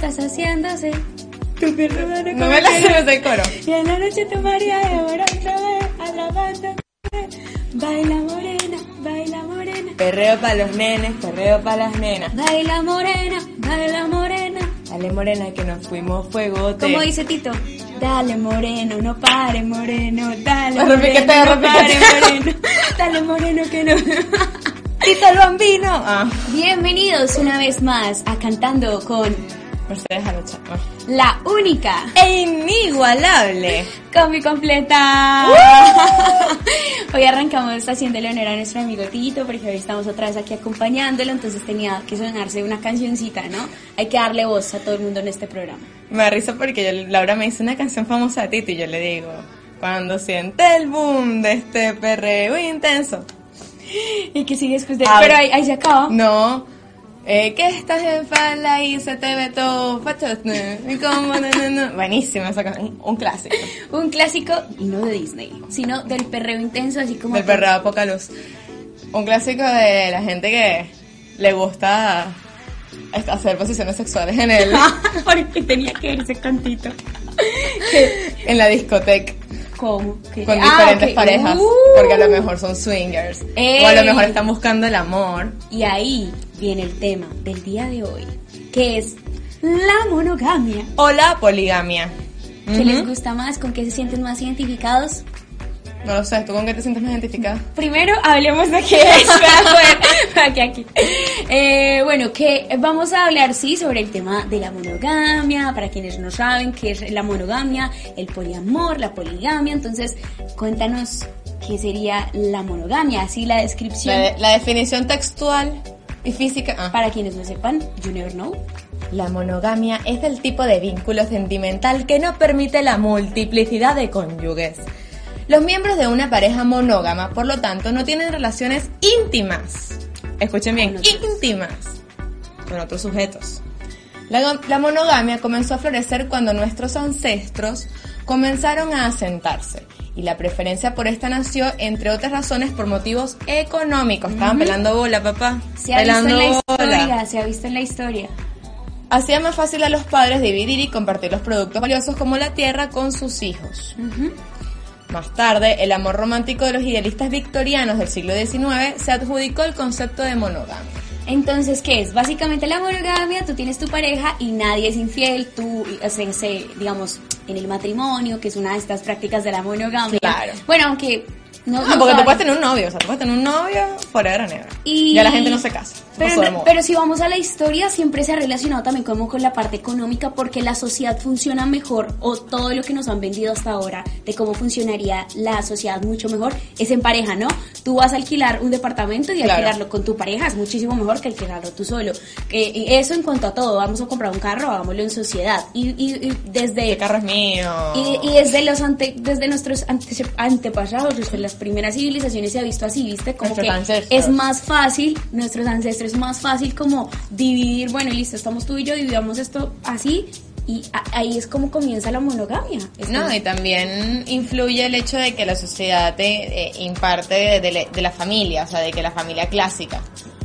está saciándose. Tu sudando No como me la sé el coro. Y en la noche tu María devora otra vez, atrapando. Baila morena, baila morena. Perreo para los nenes, perreo para las nenas. Baila morena, baila morena. Dale morena que nos fuimos fuegote. Como dice Tito, dale moreno, no pare moreno, dale Repiquete, moreno, no pare moreno, dale moreno que no. Tito el bambino. Ah, Bienvenidos una vez más a Cantando con Mercedes Arocha. Ah. la única E inigualable. combi completa. Hoy arrancamos haciéndole honor a nuestro amigo Tito porque hoy estamos otra vez aquí acompañándolo, entonces tenía que sonarse una cancioncita, ¿no? Hay que darle voz a todo el mundo en este programa. Me da risa porque yo- Laura me hizo una canción famosa de Tito y yo le digo, cuando siente el boom de este perreo intenso. ¿Y que sigue después de...? Pero ahí, ahí se acaba. No, eh, que estás en falda y se te ve todo como no, no, no. Buenísima esa canción, un clásico. Un clásico, y no de Disney, sino del perreo intenso, así como... Del perreo a poca luz. Un clásico de la gente que le gusta hacer posiciones sexuales en el, Porque tenía que irse cantito. en la discoteca. ¿Cómo? ¿Qué? con Ah, diferentes parejas, Uh. porque a lo mejor son swingers, o a lo mejor están buscando el amor. Y ahí viene el tema del día de hoy, que es la monogamia. O la poligamia. ¿Qué Ujú. les gusta más? ¿Con qué se sienten más identificados? No lo sé, ¿tú con qué te sientes más identificada? Primero hablemos de qué es. para poder- aquí, aquí. Eh, bueno, que vamos a hablar, sí, sobre el tema de la monogamia. Para quienes no saben qué es la monogamia, el poliamor, la poligamia. Entonces, cuéntanos qué sería la monogamia. Así la descripción. La, la definición textual y física. ah. Para quienes no sepan, never know. La monogamia es el tipo de vínculo sentimental que no permite la multiplicidad de cónyuges. Los miembros de una pareja monógama, por lo tanto, no tienen relaciones íntimas. Escuchen bien, íntimas con otros sujetos. La, la monogamia comenzó a florecer cuando nuestros ancestros comenzaron a asentarse y la preferencia por esta nació, entre otras razones, por motivos económicos. Estaban pelando bola, papá. Se ha visto en la pelando historia, se ha visto en la historia. Hacía más fácil a los padres dividir y compartir los productos valiosos como la tierra con sus hijos. Más tarde, el amor romántico de los idealistas victorianos del siglo XIX se adjudicó el concepto de monogamia. Entonces, ¿qué es? Básicamente la monogamia, tú tienes tu pareja y nadie es infiel, tú, o sea, se- digamos, en el matrimonio, que es una de estas prácticas de la monogamia. Claro. Bueno, aunque no... No, no porque tú sabe. puedes tener un novio, o sea, tú puedes tener un novio forever ever. Y... Ya la gente no se casa. Pero, moda. pero si vamos a la historia, siempre se ha relacionado también como con la parte económica, porque la sociedad funciona mejor, o todo lo que nos han vendido hasta ahora de cómo funcionaría la sociedad mucho mejor, es en pareja, ¿no? Tú vas a alquilar un departamento y Claro. alquilarlo con tu pareja es muchísimo mejor que alquilarlo tú solo. Y eso en cuanto a todo, vamos a comprar un carro, hagámoslo en sociedad. Y, y- y desde... El carro es mío. Y, y desde los ante, desde nuestros ante- antepasados, desde las primeras civilizaciones se ha visto así, ¿viste? Como Nuestros que ancestros. es más fácil, nuestros ancestros es más fácil como dividir, bueno, listo, estamos tú y yo, dividamos esto así y ahí es como comienza la monogamia. No, y también influye el hecho de que la sociedad te eh, imparte de, de la- de la familia, o sea, de que la familia clásica.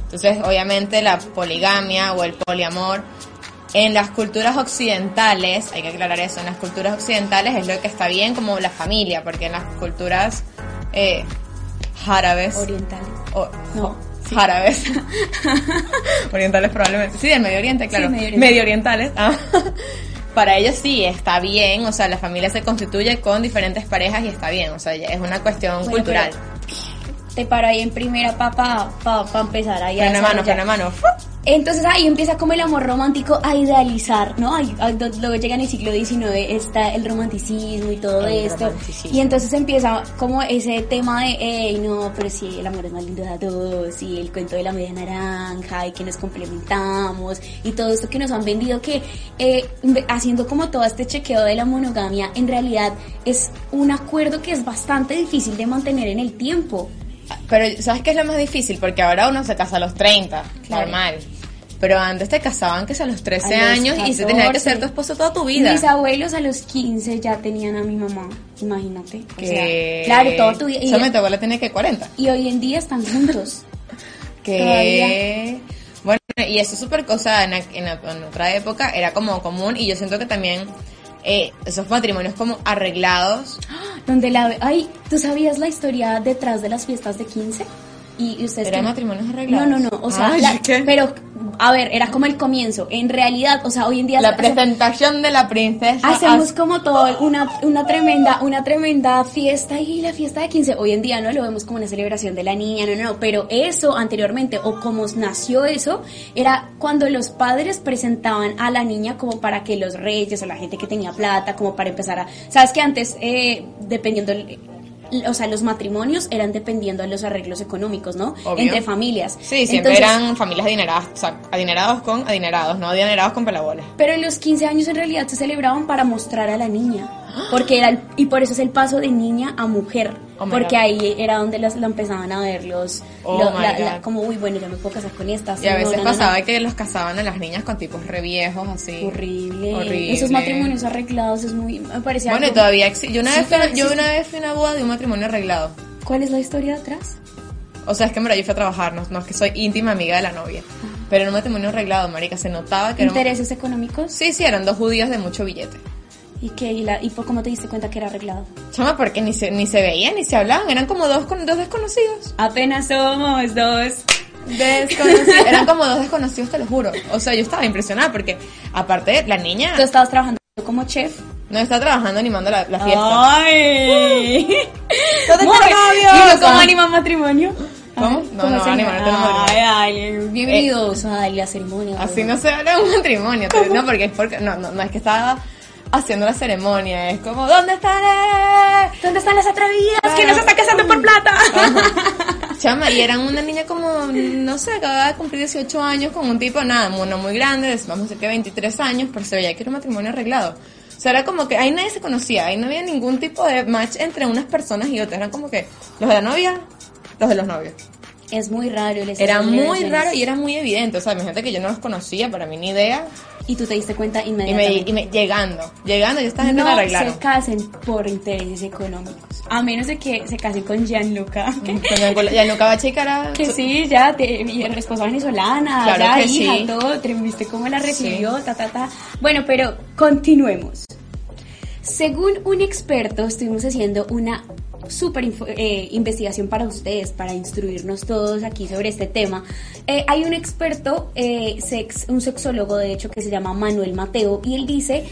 Entonces, obviamente, la poligamia o el poliamor en las culturas occidentales, hay que aclarar eso, en las culturas occidentales es lo que está bien como la familia, porque en las culturas eh, árabes oriental. o- No, sí. árabes orientales probablemente sí del Medio Oriente claro Medio Oriente. orientales ah. para ellos sí está bien o sea la familia se constituye con diferentes parejas y está bien o sea es una cuestión Bueno, cultural Te paro ahí en primera para pa, pa empezar ahí a mano freno mano Entonces ahí empieza como el amor romántico a idealizar, ¿no? Ahí- luego llega en el siglo XIX está el romanticismo y todo El esto. Y entonces empieza como ese tema de, hey, no, pero sí, el amor es más lindo de a dos, y el cuento de la media naranja, y que nos complementamos, y todo esto que nos han vendido, que eh, haciendo como todo este chequeo de la monogamia, en realidad es un acuerdo que es bastante difícil de mantener en el tiempo. Pero ¿sabes qué es lo más difícil? porque ahora uno se casa a los 30 Claro. normal pero antes te casaban que sea a los 13 A los años y se tenía que 14. ser tu esposo toda tu vida Mis abuelos a los 15 ya tenían a mi mamá, imagínate. O sea, claro, todo tu vida. Y, tocó, la tenía que 40 y hoy en día están juntos. que bueno y eso es súper cosa, en, en, en otra época era como común y yo siento que también eh, esos matrimonios como arreglados. Donde la... Ay, ¿tú sabías la historia detrás de las fiestas de 15? Y ustedes... ¿Eran que- matrimonios arreglados? No, no, no, o sea, Ay, la- ¿qué? pero, a ver, era como el comienzo. En realidad, o sea, hoy en día... La presentación de la princesa. Hacemos como todo una, una tremenda una tremenda fiesta y la fiesta de 15 hoy en día no lo vemos como una celebración de la niña, no, no, no, pero eso anteriormente o como nació eso era cuando los padres presentaban a la niña como para que los reyes o la gente que tenía plata como para empezar a, sabes que antes eh, dependiendo el- o sea, los matrimonios eran dependiendo de los arreglos económicos, ¿no? Obvio. Entre familias. Sí, siempre Entonces, eran familias adineradas, o sea, adinerados con adinerados, no adinerados con pelabolas. Pero en los 15 años en realidad se celebraban para mostrar a la niña. Porque era el- y por eso es el paso de niña a mujer. Oh porque ahí era donde las, la empezaban a ver los. Oh lo- la- la- como, uy, bueno, yo me puedo casar con esta. Y a veces no, no, pasaba no. que los casaban a las niñas con tipos re viejos, así. Horrible. Horrible. Esos matrimonios arreglados es muy. Me parece Bueno, y algo- todavía existe. Yo una Sí, vez fui, yo una vez fui a una boda de un matrimonio arreglado. ¿Cuál es la historia detrás? O sea, es que en verdad yo fui a trabajar, no, no es que soy íntima amiga de la novia. Pero en un matrimonio arreglado, marica, se notaba que ¿Intereses económicos? Sí, sí, eran dos judíos de mucho billete. ¿Y qué? ¿Y, la, y por cómo te diste cuenta que era arreglado? Chama, porque ni se, ni se veían, ni se hablaban, eran como dos, con, dos desconocidos. Apenas somos dos. Desconocidos. eran como dos desconocidos, te lo juro. O sea, yo estaba impresionada porque, aparte, la niña Tú estabas trabajando como chef. no está trabajando animando la, la fiesta. ¡Ay! ¿Dónde Muy está el bien. novio? ¿Y no cómo ¿Cómo? anima matrimonio? ¿Cómo? No, no, se llama? no tenemos Ay, ay, bienvenidos a la ceremonia. Así no se habla de un matrimonio. No, porque es porque, no, no, no es que estaba haciendo la ceremonia, es como, ¿dónde están? ¿Dónde están las atrevidas Claro. se están casando por plata? Chama, y eran una niña como, no sé, acababa de cumplir 18 años con un tipo, nada, no muy grande, vamos a decir que 23 años, pero se veía que era un matrimonio arreglado. O sea, era como que ahí nadie se conocía, ahí no había ningún tipo de match entre unas personas y otras, eran como que los de la novia, los de los novios. Es muy raro el Era muy raro y era muy evidente, o sea, mi gente que yo no los conocía, para mí ni idea, Y tú te diste cuenta y me, inmediatamente. y me llegando, llegando, y esta gente no la arreglaron. se casen por intereses económicos. A menos de que se casen con Gianluca. ¿Qué? Con el- Ya nunca va a checar a... Que sí, ya, te, y el esposa venezolana, Claro ya, que hija, sí. todo, te viste cómo la recibió, ta, ta, ta. Bueno, pero continuemos. Según un experto, estuvimos haciendo una info- eh, investigación para ustedes, para instruirnos todos aquí sobre este tema. Eh, hay un experto, eh, un sexólogo de hecho, que se llama Manuel Mateo, y él dice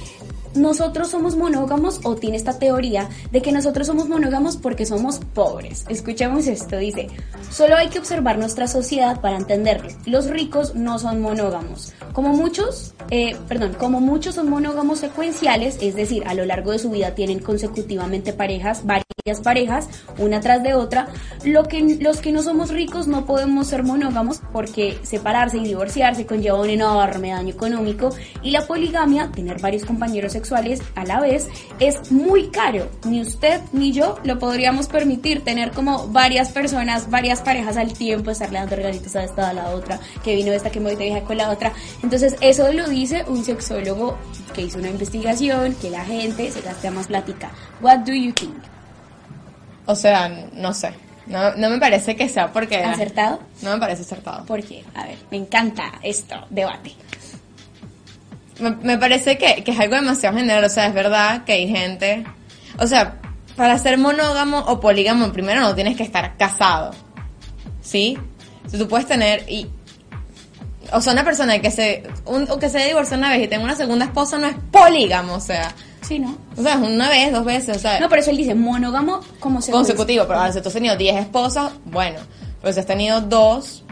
nosotros somos monógamos o tiene esta teoría de que nosotros somos monógamos porque somos pobres. Escuchemos esto, dice, solo hay que observar nuestra sociedad para entenderlo. Los ricos no son monógamos. Como muchos, eh, perdón, como muchos son monógamos secuenciales, es decir, a lo largo de su vida tienen consecutivamente parejas, varias parejas, una tras de otra. Lo que, los que no somos ricos no podemos ser monógamos porque separarse y divorciarse conlleva un enorme daño económico y la poligamia, tener varios compañeros sexuales a la vez, es muy caro. Ni usted ni yo lo podríamos permitir tener como varias personas, varias parejas al tiempo, estarle dando regalitos a esta, a la otra, que vino esta, que me voy de viaje con la otra. Entonces eso lo dice un sexólogo que hizo una investigación, que la gente se gaste más plática. What do you think? O sea, no sé. No, no me parece que sea porque... ¿Acertado? No me parece acertado. ¿Por qué? A ver, me encanta esto, debate. Me, me parece que, que es algo demasiado general. O sea, es verdad que hay gente... O sea, para ser monógamo o polígamo, primero no tienes que estar casado. ¿Sí? Sea, tú puedes tener... y O sea, una persona que se... Un, o que se divorció una vez y tenga una segunda esposa no es polígamo, o sea... Sí, ¿no? O sea, es una vez, dos veces, o sea... No, por eso él dice monógamo como secuencia. consecutivo, pero ahora si tú has tenido 10 esposas, bueno, pero si has tenido dos,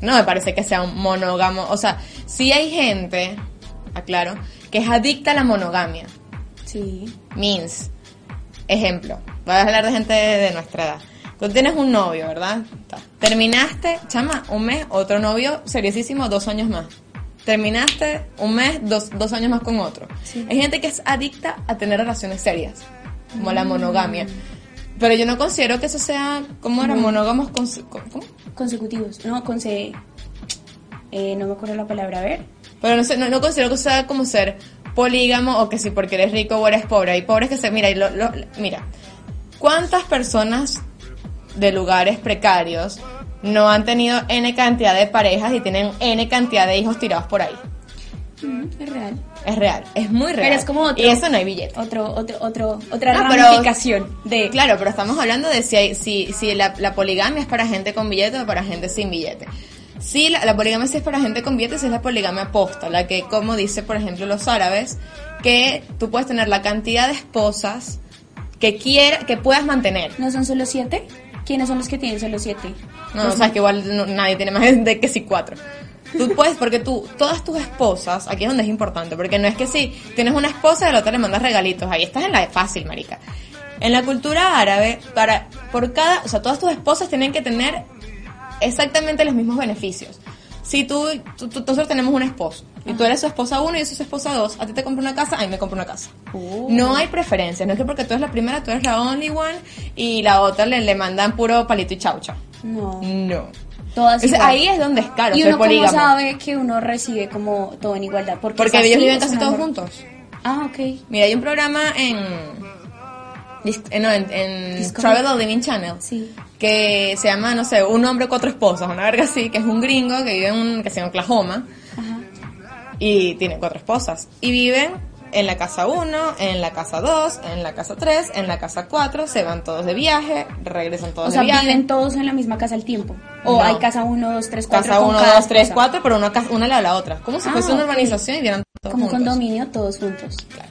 no me parece que sea un monógamo. O sea, sí hay gente, aclaro, que es adicta a la monogamia. Sí. Means, ejemplo, voy a hablar de gente de, nuestra edad. Tú tienes un novio, ¿verdad? Terminaste, chama, un mes, otro novio, seriosísimo, dos años más. Terminaste un mes, dos, dos años más con otro. Sí. Hay gente que es adicta a tener relaciones serias, como la monogamia. Pero yo no considero que eso sea, ¿cómo era? No. Monógamos con... ¿cómo? Consecutivos. No, conse... Eh, no me acuerdo la palabra, a ver. Pero no, sé, no, no considero que sea como ser polígamo o que si porque eres rico o eres pobre. Hay pobres que se... Mira, y lo- lo- mira, ¿cuántas personas de lugares precarios no han tenido N cantidad de parejas y tienen N cantidad de hijos tirados por ahí. Mm, es real. Es real, es muy real. Pero es como otro, y eso no hay billete. Otro, otro, otro, otra No, pero- ramificación de... Claro, pero estamos hablando de si, hay, si, si la, la poligamia es para gente con billete o para gente sin billete. Sí, la, la poligamia sí es para gente con billete, sí es la poligamia posta, la que, como dice, por ejemplo, los árabes, que tú puedes tener la cantidad de esposas que quiera, que puedas mantener. ¿No son solo siete? ¿Quiénes son los que tienen solo siete? No, Los- o sea, es que igual no- nadie tiene más de que si cuatro. Tú puedes, porque tú, todas tus esposas, aquí es donde es importante, porque no es que si tienes una esposa y a la otra le mandas regalitos, ahí estás en la de fácil, marica. En la cultura árabe, para, por cada, o sea, todas tus esposas tienen que tener exactamente los mismos beneficios. Si tú, tú- tú- nosotros tenemos un esposo, y tú eres su esposa uno y yo soy su esposa dos, a ti te compro una casa, a mí me compro una casa. Oh. No hay preferencias, no es que porque tú eres la primera, tú eres la only one, y la otra le, le mandan puro palito y chaucha. No. No. Todas ahí es donde es caro y uno polígamo. sabe que uno recibe como todo en igualdad. Porque, Porque ellos viven casi todos juntos. Ah, ok. Mira, hay un programa en. Eh, No, en, en. Travel or Living Channel. Sí. Que se llama, no sé, Un hombre, cuatro esposas, una verga así, que es un gringo que vive en, un- que se llama Oklahoma Ajá. y tiene cuatro esposas. Y viven en la casa 1, en la casa 2, en la casa 3, en la casa 4, se van todos de viaje, regresan todos O sea, de viaje. viven todos en la misma casa al tiempo. O No. hay casa 1, 2, 3, 4. Casa 1, 2, 3, 4, pero una, una al lado de la otra. Como si Ah, fuese una ok. urbanización y vieran todos Como juntos. condominio, todos juntos. Ah,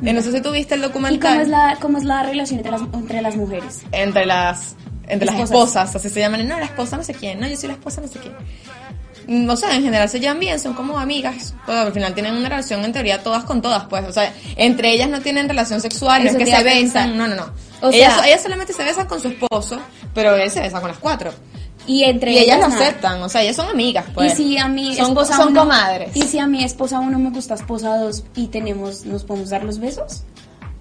No sé si tú viste el ¿Y documental. cómo es la, cómo es la relación entre las, entre las mujeres? entre las entre las Esposas. esposas, así se llaman, no, la esposa no sé quién, no, yo soy la esposa no sé quién. O sea, en general se llevan bien, son como amigas, pues al final tienen una relación en teoría todas con todas, pues, o sea, entre ellas no tienen relación sexual, no es que se besan, no, no, no. O ellas, sea- ellas solamente se besan con su esposo, pero él se besa con las cuatro. Y entre Y ellas nada. aceptan, o sea, ellas son amigas, pues. y si a mi son, esposa son uno, comadres. Y si a mi esposa uno me gusta esposa dos y tenemos, nos podemos dar los besos.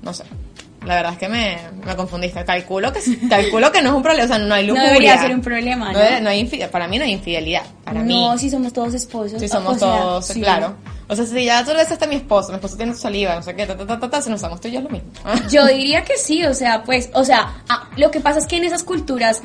No sé. La verdad es que me, me confundiste. Calculo que, calculo que no es un problema, o sea, no hay No lujuria. debería ser un problema, ¿no? debe- no hay para mí no hay infidelidad. Para mí. no, si somos todos esposos. Si somos o sea, todos, sí. claro. O sea, si ya tú le besaste a mi esposo, mi esposo tiene tu saliva, no sé qué, ta, ta, ta, ta, ta, si nos damos tú y yo es lo mismo. Yo diría que sí, o sea, pues, o sea, ah, lo que pasa es que en esas culturas,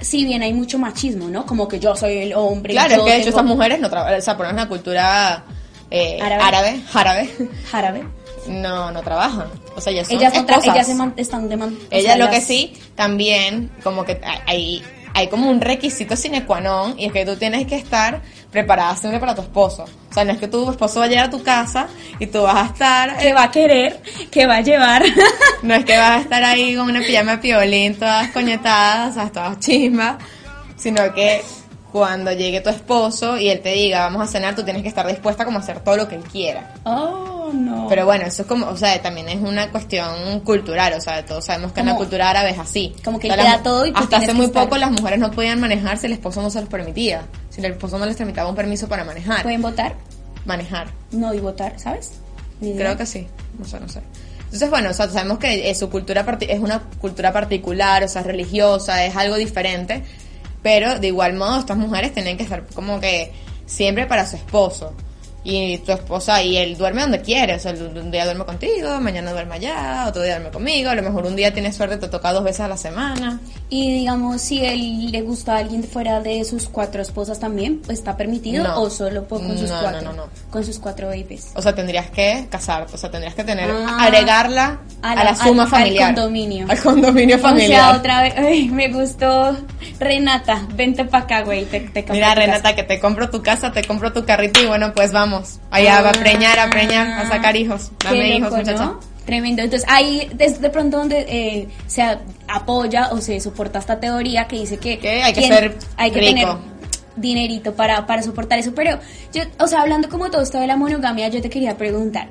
si bien hay mucho machismo, ¿no? Como que yo soy el hombre. claro, es que de hecho esas mujeres no trabajan, o sea, por la cultura eh, Árabe. árabe, árabe, no, no trabajan. O sea, ellas son Ellas, no esposas. ellas se están de man- o Ella sea, lo que sí, también, como que hay, hay como un requisito sine qua non, y es que tú tienes que estar preparada siempre para tu esposo. O sea, no es que tu esposo va a llegar a tu casa y tú vas a estar... Que va a querer, que va a llevar. No es que vas a estar ahí con una pijama de piolín, todas coñetadas, o sea, todas chismas, sino que cuando llegue tu esposo y él te diga, vamos a cenar, tú tienes que estar dispuesta como a hacer todo lo que él quiera. Oh, no. Pero bueno, eso es como, o sea, también es una cuestión cultural, o sea, todos sabemos que en la cultura árabe es así. como que él te da todo y tú Hasta hace muy estar- poco las mujeres no podían manejar si el esposo no se los permitía. Si el esposo no les tramitaba un permiso para manejar. ¿Pueden votar? Manejar. No, y votar, ¿sabes? Ni idea. Creo que sí, no sé, no sé. Entonces, bueno, o sea, sabemos que eh, su cultura es una cultura particular, o sea, religiosa, es algo diferente, pero de igual modo estas mujeres tienen que estar como que siempre para su esposo. Y tu esposa, y él duerme donde quiere, o sea, un día duerme contigo, mañana duerme allá, otro día duerme conmigo, a lo mejor un día tienes suerte, te toca dos veces a la semana. Y digamos, si él le gusta a alguien fuera de sus cuatro esposas también, pues, ¿está permitido No. o solo con sus No, cuatro? no. Con sus cuatro babies. O sea, tendrías que casarte, o sea, tendrías que tener, Ah. agregarla a A la, la- suma al- al familiar. condominio. Al condominio O familiar. sea, otra vez, ay, me gustó. Renata, vente para acá, güey. Te, te Mira, Renata, casa. que te compro tu casa, te compro tu carrito y bueno, pues vamos. Allá va a preñar, a preñar, a sacar hijos. Dame Ah, Qué hijos, loco, muchacha. ¿no? Tremendo. Entonces, ahí es de pronto donde eh, se apoya o se soporta esta teoría que dice que, hay que quien- ser hay que rico. tener dinerito para, para soportar eso. Pero yo, o sea, hablando como todo esto de la monogamia, yo te quería preguntar.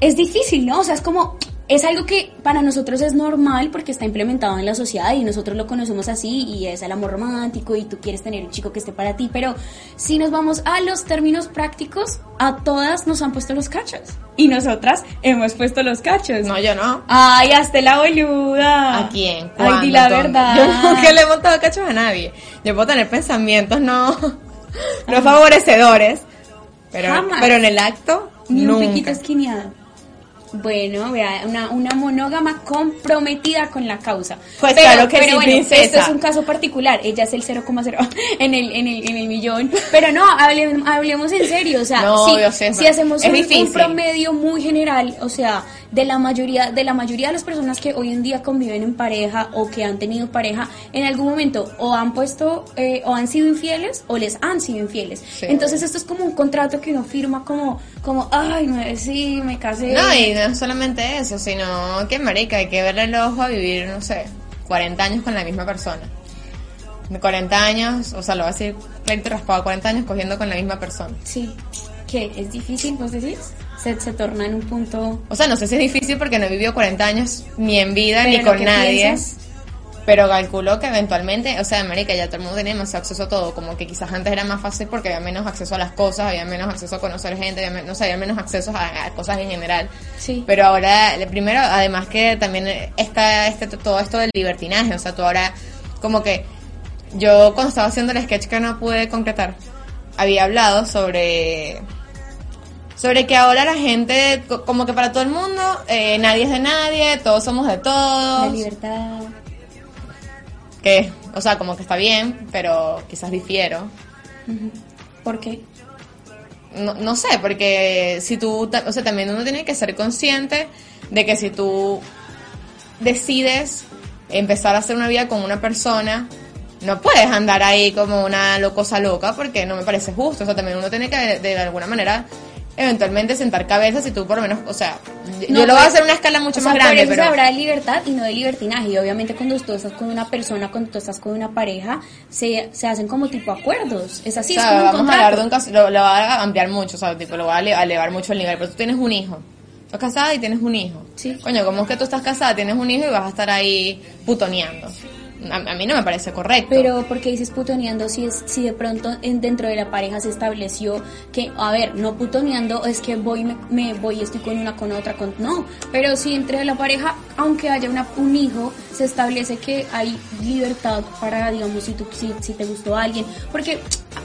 Es difícil, ¿no? O sea, es como, es algo que para nosotros es normal porque está implementado en la sociedad y nosotros lo conocemos así y es el amor romántico y tú quieres tener un chico que esté para ti, pero si nos vamos a los términos prácticos, a todas nos han puesto los cachos y nosotras hemos puesto los cachos. No, yo no. Ay, hazte la boluda. ¿A quién? Ay, di la ¿Dónde? verdad. Yo nunca le he montado cachos a nadie. Yo puedo tener pensamientos no, no favorecedores, pero, Jamás. pero en el acto, Ni un nunca. piquito esquineado. Bueno, vea, una, una monógama comprometida con la causa. Pues claro que sí, bueno, princesa. Esto es un caso particular. Ella es el 0,0 en el, en, el, en el millón. Pero no, hablemos, hablemos en serio. O sea, No, si, hacemos un, promedio muy general, o sea, de la mayoría de la mayoría de las personas que hoy en día conviven en pareja o que han tenido pareja, en algún momento o han puesto eh, o han sido infieles o les han sido infieles. Sí. Entonces esto es como un contrato que uno firma como, como, ay, me, sí, me casé. No, y no es solamente eso, sino que, marica, hay que verle el ojo a vivir, no sé, 40 años con la misma persona. De 40 años, o sea, lo voy a decir clarito raspado, 40 años cogiendo con la misma persona. Sí, que es difícil, vos decís, se, se torna en un punto... O sea, no sé si es difícil porque no he vivido 40 años ni en vida Pero ni con nadie. piensas- Pero calculo que eventualmente, o sea, marica, ya todo el mundo tenía más acceso a todo, como que quizás antes era más fácil porque había menos acceso a las cosas, había menos acceso a conocer gente, había, no sé, había menos acceso a, a cosas en general. Sí. Pero ahora, primero, además que también está este, todo esto del libertinaje, o sea, tú ahora, como que yo cuando estaba haciendo el sketch que no pude concretar, había hablado sobre sobre que ahora la gente, co- como que para todo el mundo, eh, nadie es de nadie, todos somos de La todos, libertad. Que, o sea, como que está bien, pero quizás difiero. ¿Por qué? No, no sé, porque si tú, o sea, también uno tiene que ser consciente de que si tú decides empezar a hacer una vida con una persona, no puedes andar ahí como una locosa loca porque no me parece justo. O sea, también uno tiene que de, de alguna manera eventualmente sentar cabezas y tú por lo menos, o sea, No, yo lo voy a pues, hacer una escala mucho o sea, más grande, por eso pero... se habla de libertad y no de libertinaje. Y obviamente cuando tú estás con una persona, cuando tú estás con una pareja, se, se hacen como tipo acuerdos. Es así, o es sea, como un vamos a hablar de un caso, lo, lo va a ampliar mucho, o sea, tipo, lo va a elevar mucho el nivel, pero tú tienes un hijo. Estás casada y tienes un hijo. Sí. Coño, ¿cómo es que tú estás casada, tienes un hijo y vas a estar ahí putoneando? A, mí no me parece correcto. Pero porque dices putoneando si es si de pronto en, dentro de la pareja se estableció que a ver no putoneando es que voy me, me voy estoy con una con otra con no pero si entre la pareja aunque haya una, un hijo se establece que hay libertad para digamos si tú si, si te gustó alguien porque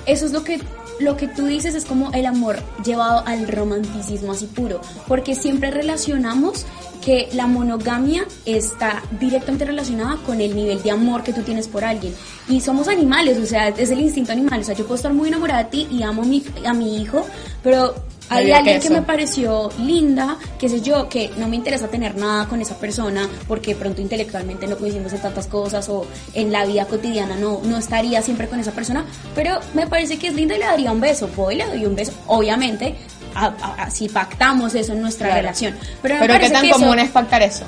eso es lo que lo que tú dices es como el amor llevado al romanticismo así puro porque siempre relacionamos que la monogamia está directamente relacionada con el nivel de amor que tú tienes por alguien. Y somos animales, o sea, es el instinto animal. O sea, yo puedo estar muy enamorada de ti y amo a mi, a mi hijo, pero hay alguien que me pareció linda, qué sé yo, que no me interesa tener nada con esa persona porque de pronto intelectualmente no coincidimos en tantas cosas o en la vida cotidiana no, no estaría siempre con esa persona, pero me parece que es linda y le daría un beso. Voy y le doy un beso, obviamente, a- a- a- si pactamos eso en nuestra Claro. relación. Pero, me Pero qué tan que eso- común es pactar eso.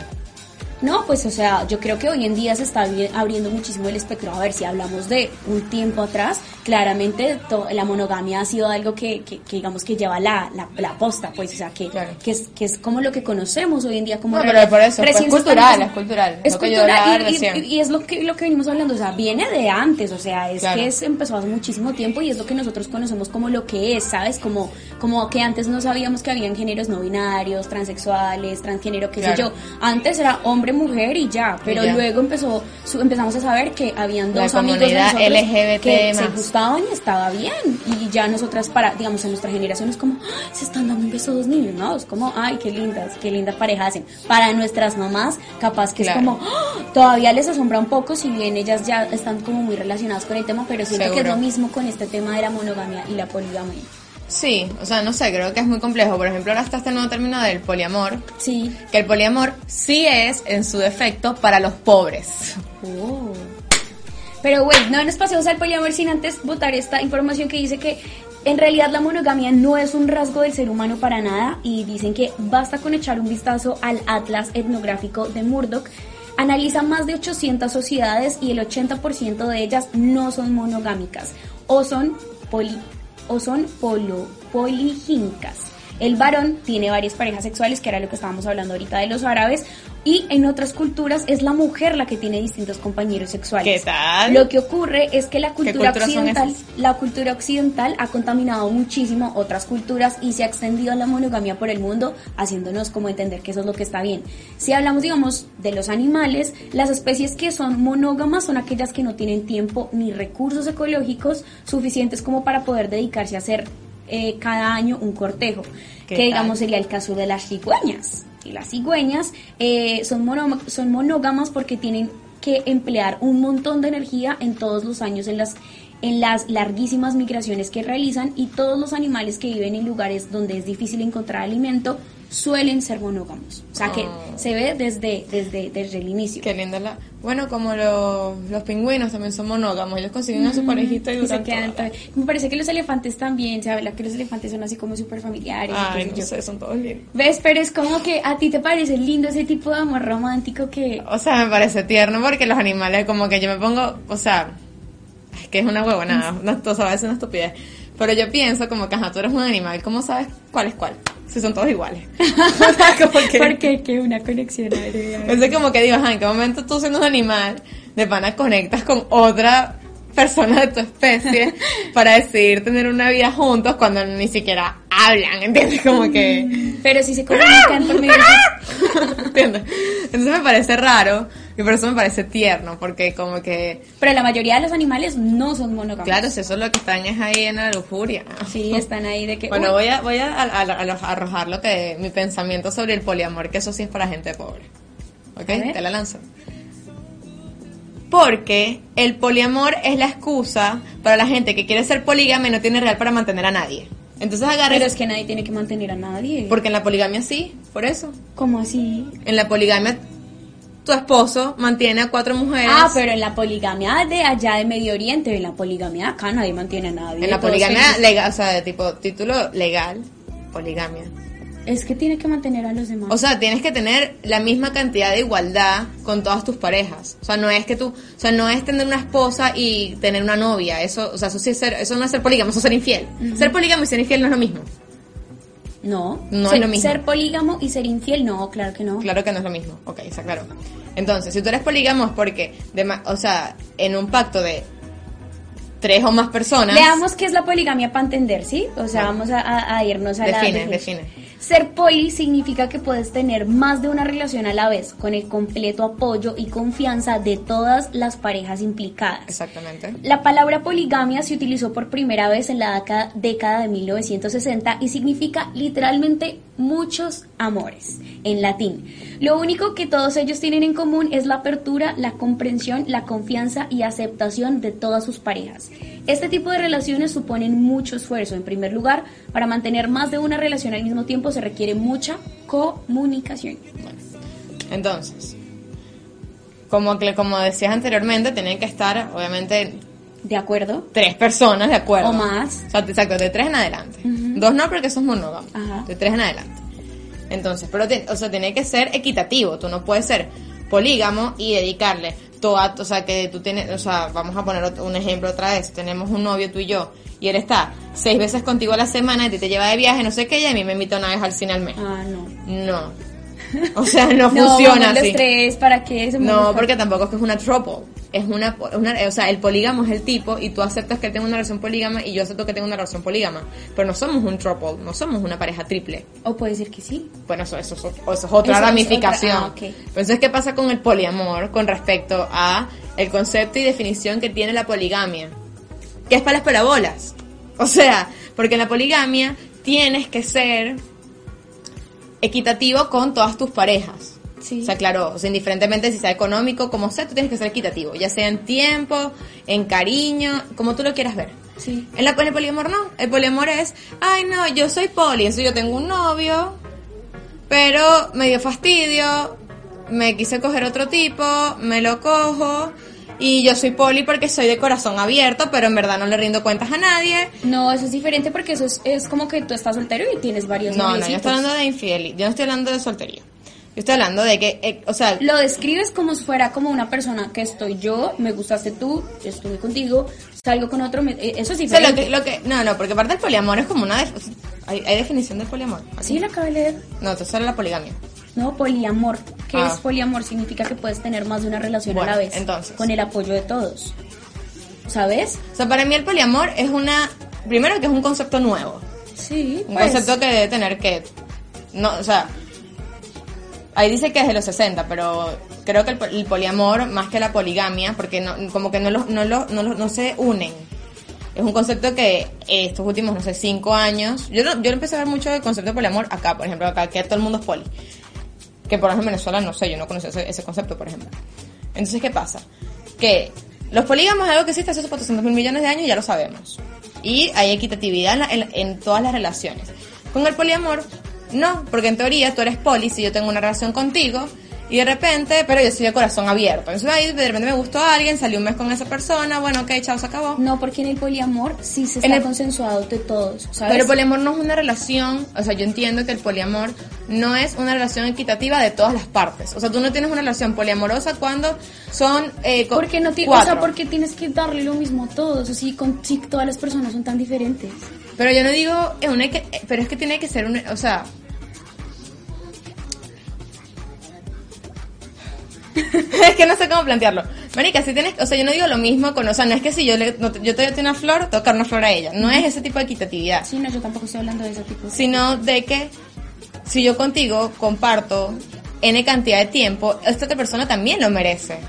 No, pues o sea, yo creo que hoy en día se está abri- abriendo muchísimo el espectro. A ver, si hablamos de un tiempo atrás, claramente la monogamia ha sido algo que, que, que digamos que lleva la, la, la posta, pues, o sea, que, Claro. que, es, que es como lo que conocemos hoy en día como No, pero por eso, pues, es cultural, es cultural, Es cultural y- es lo que, lo que venimos hablando, o sea, viene de antes, o sea, es Claro. que es, empezó hace muchísimo tiempo y es lo que nosotros conocemos como lo que es, ¿sabes? Como, como que antes no sabíamos que habían géneros no binarios, transexuales, transgénero, qué Claro. sé yo. Antes era hombre, mujer y ya, pero ya. luego empezó, su- empezamos a saber que habían La dos amigos de nosotros LGBT que se gustaban y estaba bien. Y ya nosotras, para, digamos, en nuestra generación es como, "Ay, se están dando un beso dos niños, ¿no? Es como, ay, qué lindas, qué linda pareja hacen. Para nuestras mamás, capaz que Claro. es como, "Ah", todavía les asombra un poco, si bien ellas ya están como muy relacionadas con el tema, pero siento que es Seguro. lo mismo con este tema de la monogamia y la poligamia. Sí, o sea, no sé, creo que es muy complejo. Por ejemplo, ahora está este nuevo término del poliamor, Sí. que el poliamor sí es, en su defecto, para los pobres. Oh. Pero bueno, no nos pasemos al poliamor sin antes votar esta información que dice que en realidad la monogamia no es un rasgo del ser humano para nada y dicen que basta con echar un vistazo al Atlas etnográfico de Murdoch. Analiza más de 800 sociedades y el 80% de ellas no son monogámicas o son poli o son polo, poligínicas. El varón tiene varias parejas sexuales, que era lo que estábamos hablando ahorita de los árabes, y en otras culturas es la mujer la que tiene distintos compañeros sexuales. ¿Qué tal? Lo que ocurre es que la cultura occidental, la cultura occidental ha contaminado muchísimo otras culturas y se ha extendido la monogamia por el mundo, haciéndonos como entender que eso es lo que está bien. Si hablamos, digamos, de los animales, las especies que son monógamas son aquellas que no tienen tiempo ni recursos ecológicos suficientes como para poder dedicarse a hacer eh, cada año un cortejo, ¿Qué que digamos sería el caso de las cigüeñas. Las cigüeñas eh, son, mono- son monógamas porque tienen que emplear un montón de energía en todos los años en las en las larguísimas migraciones que realizan y todos los animales que viven en lugares donde es difícil encontrar alimento suelen ser monógamos. O sea que Oh. se ve desde, desde, desde el inicio. Qué linda la... Bueno, como los, los pingüinos también son monógamos, ellos consiguen a su parejita y Y se quedan toda la- to- Me parece que los elefantes también, se habla que los elefantes son así como súper familiares. Ay, no yo. sé, son todos lindos. ¿Ves? Pero es como que a ti te parece lindo ese tipo de amor romántico que... O sea, me parece tierno porque los animales, como que yo me pongo, o sea, que es una huevonada, una, o sea, a veces una estupidez. Pero yo pienso como que, ajá, tú eres un animal, ¿cómo sabes cuál es cuál? Si son todos iguales. O sea, como que- Porque que una conexión aérea. Es como que digo, ajá, ¿en qué momento tú siendo un animal de pana conectas con otra persona de tu especie para decidir tener una vida juntos cuando ni siquiera hablan, ¿entiendes? Como que... Pero si se comunican por medio de... ¿Entiendes? Entonces me parece raro y por eso me parece tierno, porque como que... Pero la mayoría de los animales no son monógamos. Claro, si eso es lo que están es ahí en la lujuria. Sí, están ahí de que... Bueno, voy a, voy a, a- a- arrojar lo que mi pensamiento sobre el poliamor, que eso sí es para gente pobre. ¿Ok? Te la lanzo. Porque el poliamor es la excusa para la gente que quiere ser polígama y no tiene real para mantener a nadie. Entonces agarra Pero es que nadie tiene que mantener a nadie. Porque en la poligamia sí, por eso. ¿Cómo así? En la poligamia tu esposo mantiene a cuatro mujeres. Ah, pero en la poligamia de allá de Medio Oriente, en la poligamia acá nadie mantiene a nadie. En la poligamia legal, o sea, de tipo título legal, poligamia. Es que tiene que mantener a los demás. O sea, tienes que tener la misma cantidad de igualdad con todas tus parejas. O sea, no es que tú, o sea, no es tener una esposa y tener una novia. Eso, o sea, eso sí es ser, eso no es ser polígamo, eso es ser infiel. Ser polígamo y ser infiel no es lo mismo. no. no es lo mismo. Ser polígamo y ser infiel, no, claro que no. Claro que no es lo mismo. Ok, está claro. Entonces, si tú eres polígamo es porque, de o sea, en un pacto de tres o más personas. Veamos qué es la poligamia para entender, ¿sí? O sea, Bueno. vamos a, irnos a la Define, definición. define. Ser poli significa que puedes tener más de una relación a la vez, con el completo apoyo y confianza de todas las parejas implicadas. Exactamente. La palabra poligamia se utilizó por primera vez en la década, de 1960 y significa literalmente muchos amores en latín. Lo único que todos ellos tienen en común es la apertura, la comprensión, la confianza y aceptación de todas sus parejas. Este tipo de relaciones suponen mucho esfuerzo. En primer lugar, para mantener más de una relación al mismo tiempo se requiere mucha comunicación. Entonces, como, que- como decías anteriormente, tienen que estar, obviamente, ¿De acuerdo? tres personas de acuerdo. O más. O sea, exacto, de tres en adelante. Dos no porque son monógamos. Ajá. De tres en adelante. Entonces, pero ti- o sea, tiene que ser equitativo. Tú no puedes ser polígamo y dedicarle toda, o sea, que tú tienes, o sea, vamos a poner un ejemplo otra vez. Tenemos un novio tú y yo y él está seis veces contigo a la semana y te, te lleva de viaje, no sé qué, y a mí me invita una vez al cine al mes. Ah, no. No. O sea, no, No, funciona así. los tres, ¿para qué? No, porque tampoco es que es una trouble. Es una, una, o sea, el polígamo es el tipo y tú aceptas que él tenga una relación polígama y yo acepto que tenga una relación polígama. Pero no somos un trouble, no somos una pareja triple. O puede ser que sí. Bueno, eso, eso, eso- eso es otra es ramificación. ah. Entonces, ¿qué pasa con el poliamor con respecto a el concepto y definición que tiene la poligamia? Que es para las pelabolas. O sea, porque en la poligamia tienes que ser equitativo con todas tus parejas. Sí. O sea, claro, o sea, indiferentemente si sea económico, como sea, tú tienes que ser equitativo, ya sea en tiempo, en cariño, como tú lo quieras ver. Sí. En, la, en el poliamor no, el poliamor es, ay no, yo soy poli, eso yo tengo un novio, pero me dio fastidio, me quise coger otro tipo, me lo cojo, y yo soy poli porque soy de corazón abierto, pero en verdad no le rindo cuentas a nadie. No, eso es diferente porque eso es, es como que tú estás soltero y tienes varios No, no, yo estoy hablando de infidelidad, yo no estoy hablando de soltería. Yo estoy hablando de que, eh, o sea, Lo describes como si fuera como una persona que estoy yo, me gustaste tú, yo estuve contigo, salgo con otro, me- eh, eso es o sea, diferente. lo que, lo que, no, no, porque aparte el poliamor es como una, def- hay, hay definición del poliamor. Sí, la acabé de leer. No, entonces era la poligamia. No, poliamor. ¿Qué Ah. es poliamor? Significa que puedes tener más de una relación Bueno, a la vez. entonces. Con el apoyo de todos. ¿Sabes? O sea, para mí el poliamor es una, primero que es un concepto nuevo. Sí. Un pues. concepto que debe tener que, no, o sea, ahí dice que es de los 60, pero creo que el, el poliamor, más que la poligamia, porque no, como que no, no, no, no se unen. es un concepto que estos últimos, no sé, cinco años, yo, yo empecé a ver mucho el concepto de poliamor acá, por ejemplo, acá que todo el mundo es poli. Que por ejemplo en Venezuela no sé, yo no conocía ese, ese concepto, por ejemplo. Entonces, ¿qué pasa? Que los polígamos es algo que existe hace 400 mil millones de años ya lo sabemos. Y hay equitatividad en, la- en- en todas las relaciones. Con el poliamor, no, porque en teoría tú eres poli si yo tengo una relación contigo y de repente, pero yo soy de corazón abierto. Entonces ahí de repente me gustó a alguien, salí un mes con esa persona, bueno, ok, chao, se acabó. No, porque en el poliamor sí se En está el- consensuado de todos, ¿sabes? Pero el poliamor no es una relación, o sea, yo entiendo que el poliamor no es una relación equitativa de todas las partes. O sea, tú no tienes una relación poliamorosa cuando son eh, porque no tiene, o cuatro. sea, porque tienes que darle lo mismo a todos, así con si todas las personas son tan diferentes. Pero yo no digo, eh, una que, pero es que tiene que ser un, o sea... es que no sé cómo plantearlo. Marica, si tienes, o sea, yo no digo lo mismo con, o sea, no es que si yo le, no yo te doy una flor, tocar una flor a ella. No es ese tipo de equitatividad. Sí, no, yo tampoco estoy hablando de ese tipo. sino de que si yo contigo comparto N cantidad de tiempo, esta otra persona también lo merece.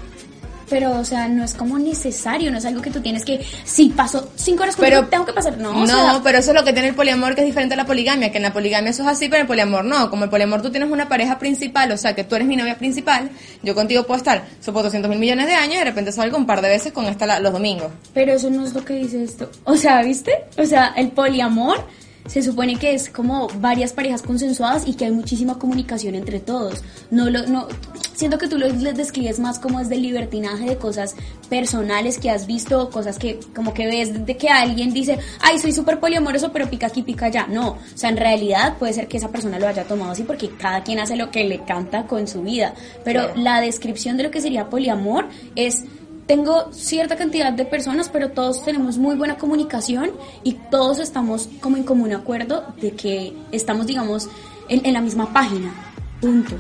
Pero, o sea, no es como necesario, no es algo que tú tienes que, si paso cinco horas Pero- contigo, tengo que pasar, no, No, o sea, pero eso es lo que tiene el poliamor que es diferente a la poligamia, que en la poligamia eso es así, pero en el poliamor no. Como el poliamor tú tienes una pareja principal, o sea, que tú eres mi novia principal, yo contigo puedo estar, supongo, 200 mil millones de años y de repente salgo un par de veces con esta la- los domingos. pero eso no es lo que dice esto. O sea, ¿viste? O sea, el poliamor se supone que es como varias parejas consensuadas y que hay muchísima comunicación entre todos. No lo, no, siento que tú lo les describes más como desde el libertinaje de cosas personales que has visto, cosas que como que ves de que alguien dice, ay, soy súper poliamoroso, pero pica aquí, pica allá. No, o sea, en realidad puede ser que esa persona lo haya tomado así porque cada quien hace lo que le canta con su vida. Pero Claro. la descripción de lo que sería poliamor es tengo cierta cantidad de personas, pero todos tenemos muy buena comunicación y todos estamos como en común acuerdo de que estamos, digamos, en, en la misma página. Punto.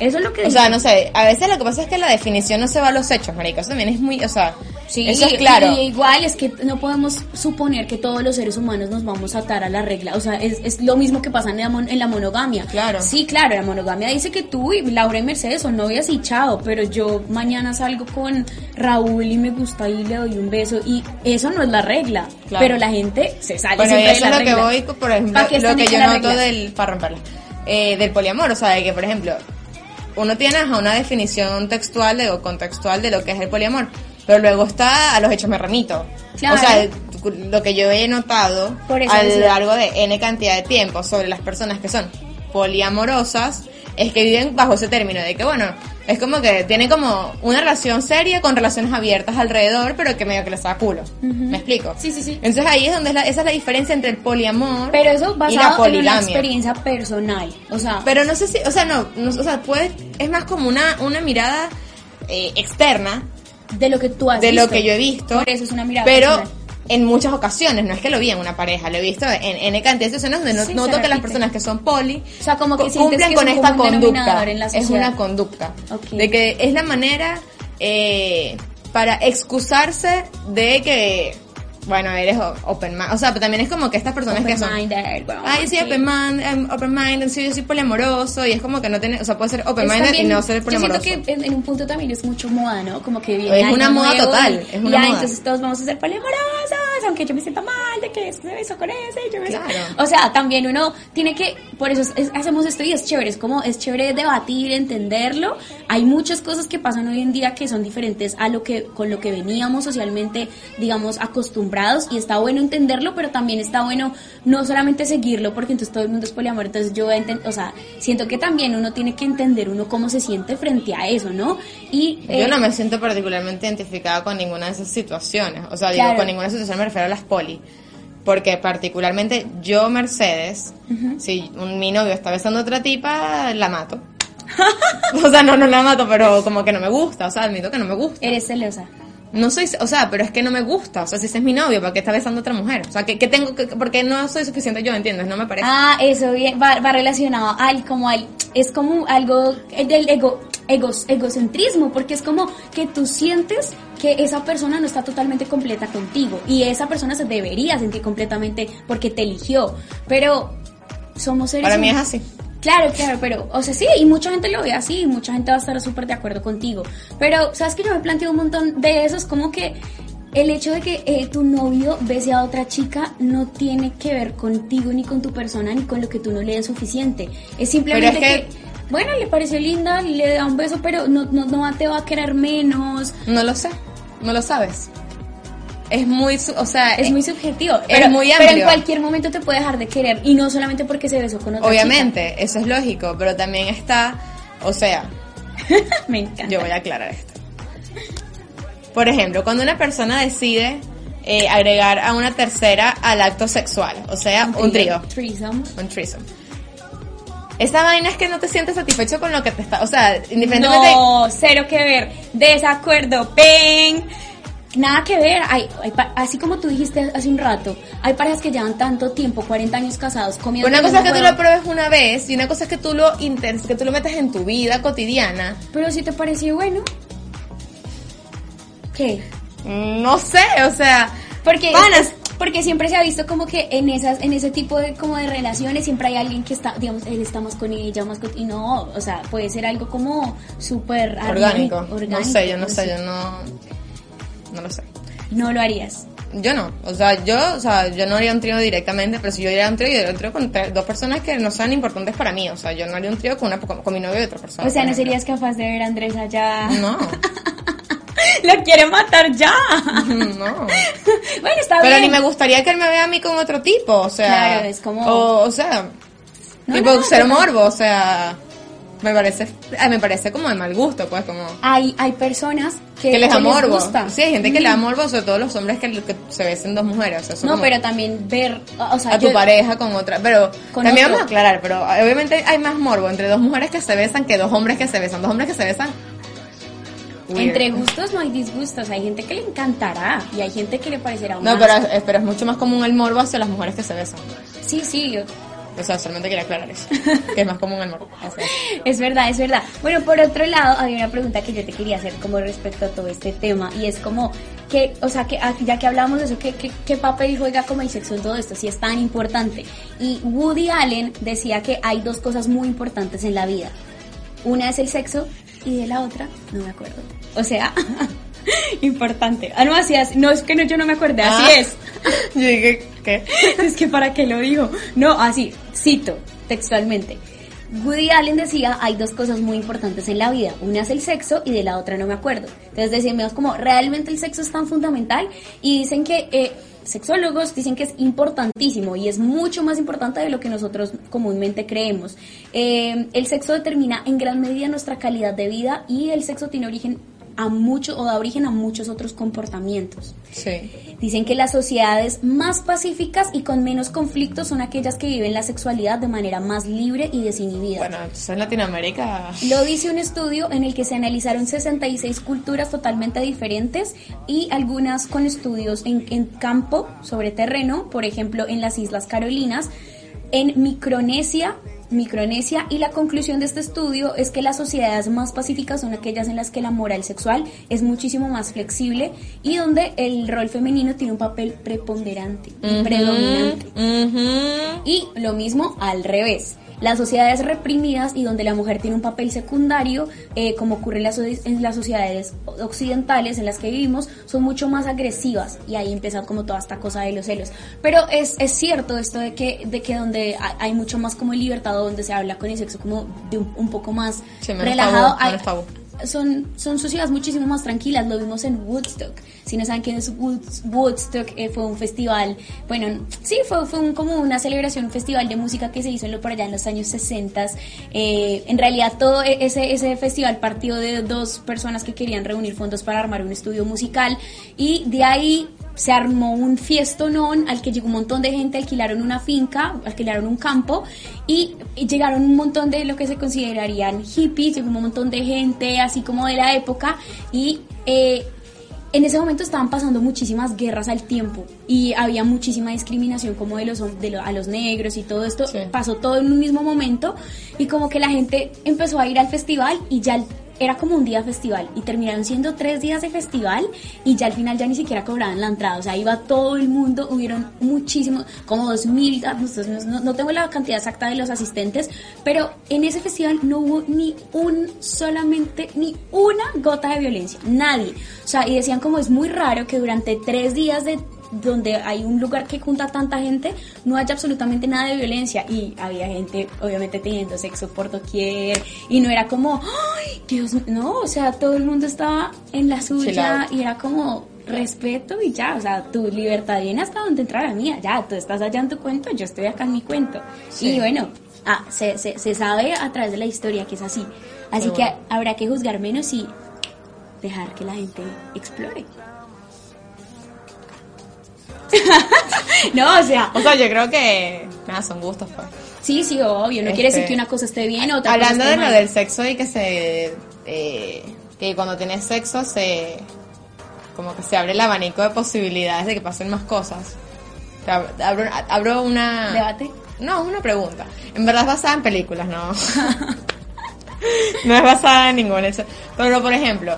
Eso es lo que O sea, no sé, a veces lo que pasa es que la definición no se va a los hechos, marica. Eso también es muy, o sea, Sí, eso es claro. Y igual es que no podemos suponer que todos los seres humanos nos vamos a atar a la regla. O sea, es, es lo mismo que pasa en la, mon- en la monogamia. Claro. Sí, claro, la monogamia dice que tú y Laura y Mercedes son novias y chao, pero yo mañana salgo con Raúl y me gusta y le doy un beso y eso no es la regla. Claro. Pero la gente se sale Bueno, siempre de eso es la lo que regla. voy, por ejemplo, ¿Para qué lo que yo noto reglas? del, para romperla, eh, del poliamor, o sea, de que, por ejemplo, uno tiene una definición textual de, o contextual de lo que es el poliamor, pero luego está a los hechos me remito. Claro. O sea, lo que yo he notado a lo largo de N cantidad de tiempo sobre las personas que son poliamorosas es que viven bajo ese término de que, bueno, es como que tienen como una relación seria con relaciones abiertas alrededor, pero que medio que les da culo. ¿Me explico? Sí, sí, sí. Entonces ahí es donde es la, esa es la diferencia entre el poliamor Pero eso y la basado en una experiencia personal. O sea, Pero no sé si, o sea, no, no, o sea, puede, es más como una, una mirada eh, externa de lo que tú has de visto. lo que yo he visto. Por eso es una mirada Pero personal. En muchas ocasiones, no es que lo vi en una pareja, lo he visto en, en cantidad de situaciones donde no- Sí, noto que las personas que son poli O sea, como que cumplen que con esta conducta. denominador en la es una conducta. De que es la manera eh, para excusarse de que, bueno, eres open mind. O sea, pero también es como que estas personas que son... Open-minded, bueno, Ay, sí, sí. open mind, I'm open minded, sí, yo soy poliamoroso y es como que no tiene, o sea, puede ser open minded y no ser Yo poliamoroso. siento que en, en un punto también es mucho moda, ¿no? Como que viene Es una moda total, y- es una y, moda. entonces todos vamos a ser poliamorosos, aunque yo me sienta mal de que se besó con ese, yo me Claro. O sea, también uno tiene que, por eso es- es- hacemos esto y es chévere, es como, es chévere debatir, entenderlo. Hay muchas cosas que pasan hoy en día que son diferentes a lo que, con lo que veníamos socialmente, digamos, acostumbrados y está bueno entenderlo, pero también está bueno no solamente seguirlo porque entonces todo el mundo es poliamor, entonces yo, o sea, siento que también uno tiene que entender uno cómo se siente frente a eso, ¿no? Y Yo eh, no me siento particularmente identificada con ninguna de esas situaciones. O sea, digo, Claro. con ninguna situación me refiero a las poli. Porque particularmente yo, Mercedes, si un, mi novio está besando a otra tipa, la mato. o sea, no, no la mato, pero como que no me gusta. O sea, admito que no me gusta. eres celosa. No soy, o sea, pero es que no me gusta. O sea, si ese es mi novio, ¿para qué está besando a otra mujer? O sea, que, que tengo que, porque no soy suficiente yo, ¿entiendes? No me parece. Ah, eso bien, va, va relacionado al como al es como algo el del ego egos, egocentrismo, porque es como que tú sientes que esa persona no está totalmente completa contigo y esa persona se debería sentir completamente porque te eligió, pero somos seres Para mí es así. Claro, claro, pero, o sea, sí, y mucha gente lo ve así, y mucha gente va a estar súper de acuerdo contigo. Pero, ¿sabes que Yo me planteo un montón de esos, como que el hecho de que eh, tu novio bese a otra chica no tiene que ver contigo ni con tu persona ni con lo que tú no le des suficiente. Es simplemente Pero es que, que- bueno, le pareció linda, le da un beso, pero no, no, no te va a querer menos. No lo sé, no lo sabes. Es muy, o sea, Es eh, muy subjetivo. es pero, muy Pero en amplio. cualquier momento te puede dejar de querer y no solamente porque se besó con otra obviamente, eso es lógico, pero también está, o sea. Me encanta. yo voy a aclarar esto. Por ejemplo, cuando una persona decide eh, agregar a una tercera al acto sexual, o sea, un trío, Threesome. un threesome. Esa vaina es que no te sientes satisfecho con lo que te está, o sea, independientemente No, cero que ver. Desacuerdo, pen. Nada que ver. Hay, hay así como tú dijiste hace un rato, hay parejas que llevan tanto tiempo, 40 años casados, comiendo. Una cosa es que tú lo pruebes una vez y una cosa es que tú lo inter- que tú lo metes en tu vida cotidiana. Pero si te pareció bueno. ¿Qué? No sé, o sea, Porque, Panas. porque siempre se ha visto como que en esas, en ese tipo de como de relaciones siempre hay alguien que está, digamos, él está más con ella, más con y no, o sea, puede ser algo como súper orgánico. armónico, No sé, yo no sé, yo no no lo sé. No lo harías. Yo no, o sea, yo, o sea, yo no haría un trío directamente, pero si yo haría un trío, yo haría un trío con tres- dos personas que no sean importantes para mí, o sea, yo no haría un trío con una con, con mi novio y otra persona. O sea, por no ejemplo. serías capaz de ver a Andrés allá. No, ¡Lo quiere matar ya! no. bueno, está Pero bien. ni me gustaría que él me vea a mí con otro tipo, o sea. Claro, es como- O, o sea, No, tipo no, pero- morbo, o sea. Me parece, eh, me parece como de mal gusto, pues, como. Hay, hay personas que, Que les da morbo. Sí, hay gente que le da Mm. morbo, sobre todo los hombres que, que se besen dos mujeres. O sea, eso No, como pero también ver, o sea, a tu pareja con otra. Pero Con también otro. vamos a aclarar, pero obviamente hay más morbo entre dos mujeres que se besan que dos hombres que se besan. Dos hombres que se besan. weird. Entre gustos no hay disgustos, hay gente que le encantará y hay gente que le parecerá un No, pero, es- pero es mucho más común el morbo hacia las mujeres que se besan. Sí, sí, yo- O sea, solamente quería aclarar eso. que es más común el morbo. Es verdad, es verdad. Bueno, por otro lado, había una pregunta que yo te quería hacer como respecto a todo este tema y es como que, o sea, que ah, ya que hablamos de eso, ¿qué, qué, qué papel juega como el sexo en todo esto? Si es tan importante. Y Woody Allen decía que hay dos cosas muy importantes en la vida. Una es el sexo y de la otra no me acuerdo. O sea, importante. Ah, no, así es. No, es que no, yo no me acordé, así Ah. es. Yo dije, ¿qué? es que para qué lo dijo. No, así, cito textualmente. Woody Allen decía, hay dos cosas muy importantes en la vida. Una es el sexo y de la otra no me acuerdo. Entonces decimos como, ¿realmente el sexo es tan fundamental? Y dicen que... Eh, Sexólogos dicen que es importantísimo y es mucho más importante de lo que nosotros comúnmente creemos. Eh, el sexo determina en gran medida nuestra calidad de vida y el sexo tiene origen a mucho o da origen a muchos otros comportamientos. Sí. Dicen que las sociedades más pacíficas y con menos conflictos son aquellas que viven la sexualidad de manera más libre y desinhibida. Bueno, en Latinoamérica. Lo dice un estudio en el que se analizaron 66 culturas totalmente diferentes y algunas con estudios en, en campo sobre terreno, por ejemplo en las Islas Carolinas, en Micronesia, Micronesia y la conclusión de este estudio es que las sociedades más pacíficas son aquellas en las que la moral sexual es muchísimo más flexible y donde el rol femenino tiene un papel preponderante y predominante. Y lo mismo al revés. Las sociedades reprimidas y donde la mujer tiene un papel secundario, eh, como ocurre en las, en las sociedades occidentales en las que vivimos, son mucho más agresivas y ahí empieza como toda esta cosa de los celos. Pero es, es cierto esto de que, de que donde hay, mucho más como libertad, donde se habla con el sexo como de un, un poco más Sí, relajado, tabú, hay-. Son, son sociedades muchísimo más tranquilas, lo vimos en Woodstock. Si no saben quién es Woods- Woodstock, eh, fue un festival, bueno, sí, fue, fue un- como una celebración, un festival de música que se hizo en lo por allá en los años 60. Eh, en realidad todo e- ese, ese festival partió de dos personas que querían reunir fondos para armar un estudio musical y de ahí se armó un fiestonón al que llegó un montón de gente, alquilaron una finca, alquilaron un campo y, llegaron un montón de lo que se considerarían hippies, llegó un montón de gente así como de la época y eh, en ese momento estaban pasando muchísimas guerras al tiempo y había muchísima discriminación como de los de lo- a los negros y todo esto Sí. pasó todo en un mismo momento y como que la gente empezó a ir al festival y ya era como un día festival y terminaron siendo tres días de festival y ya al final ya ni siquiera cobraban la entrada, o sea, iba todo el mundo, hubieron muchísimos, como dos mil, ah, no, no tengo la cantidad exacta de los asistentes, pero en ese festival no hubo ni un, solamente, ni una gota de violencia, nadie. O sea, y decían como es muy raro que durante tres días de donde hay un lugar que junta tanta gente, no haya absolutamente nada de violencia. Y había gente, obviamente, teniendo sexo por doquier. Y no era como, ¡ay, Dios No, o sea, todo el mundo estaba en la suya y era como respeto y ya. O sea, tu libertad viene hasta donde entra la mía. Ya, tú estás allá en tu cuento, yo estoy acá en mi cuento. Y bueno, ah, se, se, se, sabe a través de la historia que es así. Así que habrá que juzgar menos y dejar que la gente explore. no, o sea. O sea, yo creo que. Nada, son gustos, pues. Sí, sí, obvio. No quiere decir este, que una cosa esté bien o otra Hablando cosa esté de lo del sexo y que se. Eh, que cuando tienes sexo se. Como que se abre el abanico de posibilidades de que pasen más cosas. Abro, abro una. ¿Debate? No, una pregunta. En verdad es basada en películas, ¿no? no es basada en ningún hecho. Pero, por ejemplo,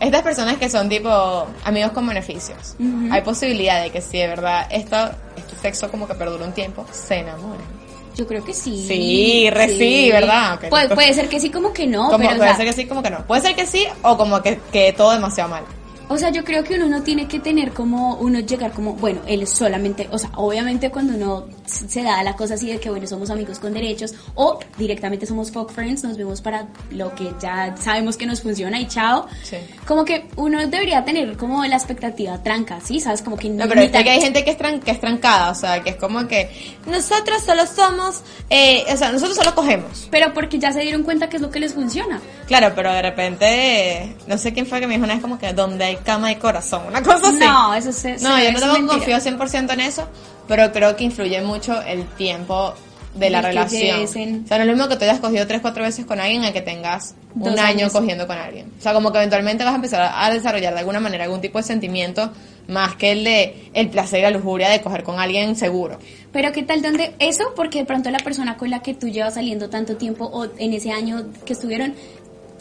estas personas que son tipo amigos con beneficios, hay posibilidad de que si de verdad esto, este sexo como que perdura un tiempo, se enamoren. Yo creo que sí. Sí, re sí, ¿verdad? puede ser que sí, como que no. puede ser que sí, como que no. Puede ser que sí o como que, que todo demasiado mal. O sea, yo creo que uno no tiene que tener como, uno llegar como, bueno, él solamente, o sea, obviamente cuando uno se da la cosa así de que, bueno, somos amigos con derechos, o directamente somos folk friends, nos vemos para lo que ya sabemos que nos funciona y chao. Sí. Como que uno debería tener como la expectativa tranca, ¿sí? ¿Sabes? Como que no. pero es que hay gente que es, que es trancada, o sea, que es como que nosotros solo somos, eh, o sea, nosotros solo cogemos. Pero porque ya se dieron cuenta que es lo que les funciona. Claro, pero de repente, no sé quién fue que me dijo una vez como que donde hay cama y corazón, una cosa así. No, eso se, No, yo no tengo confío 100% en eso, pero creo que influye mucho el tiempo de la relación. O sea, no es lo mismo que tú hayas cogido tres, cuatro veces con alguien a que tengas un año cogiendo con alguien. O sea, como que eventualmente vas a empezar a desarrollar de alguna manera algún tipo de sentimiento más que el de el placer y la lujuria de coger con alguien seguro. Pero qué tal donde eso porque de pronto la persona con la que tú llevas saliendo tanto tiempo o en ese año que estuvieron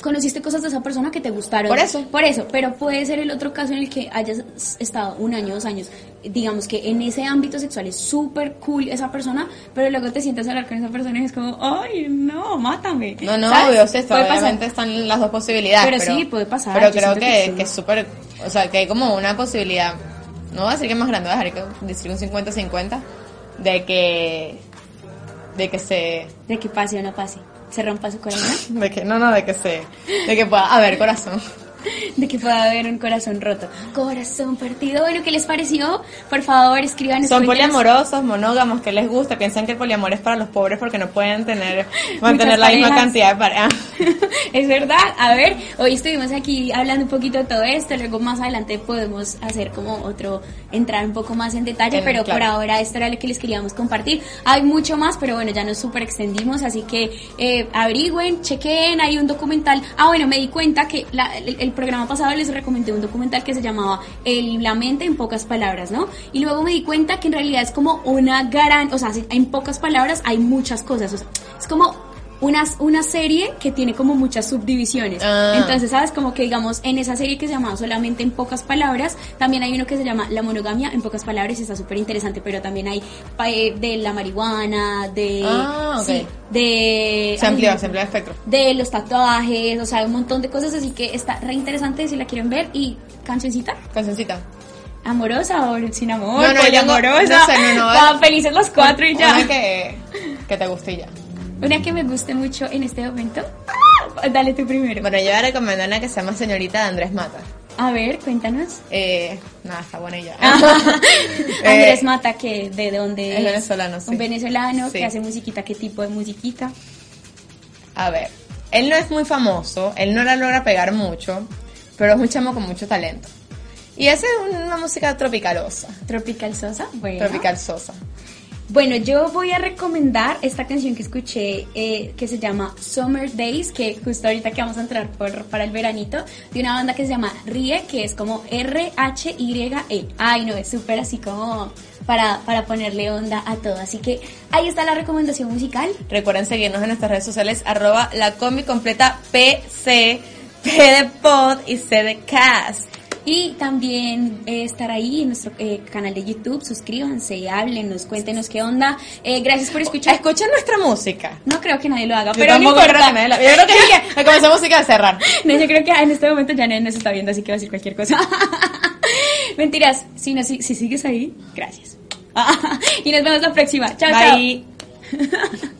conociste cosas de esa persona que te gustaron. Por eso. Por eso, pero puede ser el otro caso en el que hayas estado un año, dos años, digamos que en ese ámbito sexual es súper cool esa persona, pero luego te sientas a hablar con esa persona y es como, ay, no, mátame. No, no, obvio, obviamente están las dos posibilidades. Pero, sí, puede pasar. Pero creo que, que, es súper, o sea, que hay como una posibilidad, no voy a decir que es más grande, voy a dejar que decir un 50-50, de que, de que se... De que pase o no pase se rompa su corazón. De que, no, no, de que se, de que pueda haber corazón. de que pueda haber un corazón roto. Corazón partido. Bueno, ¿qué les pareció? Por favor, escriban. Son poliamorosos, monógamos, ¿qué les gusta? Piensan que el poliamor es para los pobres porque no pueden tener mantener la misma cantidad de parejas. es verdad. A ver, hoy estuvimos aquí hablando un poquito de todo esto. Luego más adelante podemos hacer como otro, entrar un poco más en detalle. pero por ahora esto era lo que les queríamos compartir. Hay mucho más, pero bueno, ya nos super extendimos. Así que eh, averigüen, chequen. Hay un documental. Ah, bueno, me di cuenta que la, el programa pasado les recomendé un documental que se llamaba El, La mente en pocas palabras, ¿no? Y luego me di cuenta que en realidad es como una gran, o sea, en pocas palabras hay muchas cosas, o sea, es como una, una serie que tiene como muchas subdivisiones. Ah. Entonces, ¿sabes? Como que digamos, en esa serie que se llama solamente en pocas palabras, también hay uno que se llama La monogamia en pocas palabras y está súper interesante, pero también hay eh, de la marihuana, de... Ah, sí, de... Se amplía, se amplía el espectro. De los tatuajes, o sea, un montón de cosas, así que está re interesante si la quieren ver. Y, ¿cancioncita? Cancioncita. ¿Amorosa o sin amor? No, no, amorosa. No sé, no, no. felices los cuatro y ya. que, que te guste ya. Una que me guste mucho en este momento. Dale tú primero. Bueno, yo voy a recomendar una que se llama Señorita de Andrés Mata. A ver, cuéntanos. Eh, nada, está buena ya. Andrés eh, Mata, que ¿de dónde es? venezolano, sí. Un venezolano que hace musiquita. ¿Qué tipo de musiquita? A ver, él no es muy famoso, él no la logra pegar mucho, pero es un chamo con mucho talento. Y hace una música tropicalosa. ¿Tropical sosa? Bueno. Tropical sosa. Bueno, yo voy a recomendar esta canción que escuché eh, que se llama Summer Days, que justo ahorita que vamos a entrar por, para el veranito, de una banda que se llama Rie, que es como R-H-Y-E. Ay, no, es súper así como para, para ponerle onda a todo. Así que ahí está la recomendación musical. Recuerden seguirnos en nuestras redes sociales, arroba la completa PC P de pod y C de cast. Y también eh, estar ahí en nuestro eh, canal de YouTube, suscríbanse, háblenos, cuéntenos qué onda. Eh, gracias por escuchar. Escuchen nuestra música. No creo que nadie lo haga, Yo pero no creo importa. que nadie la- Yo creo que que me comenzó música de cerrar. No, yo creo que en este momento ya nadie nos está viendo, así que va a decir cualquier cosa. Mentiras, si, no, si, si sigues ahí, gracias. y nos vemos la próxima. Chao, chao. Bye. Thank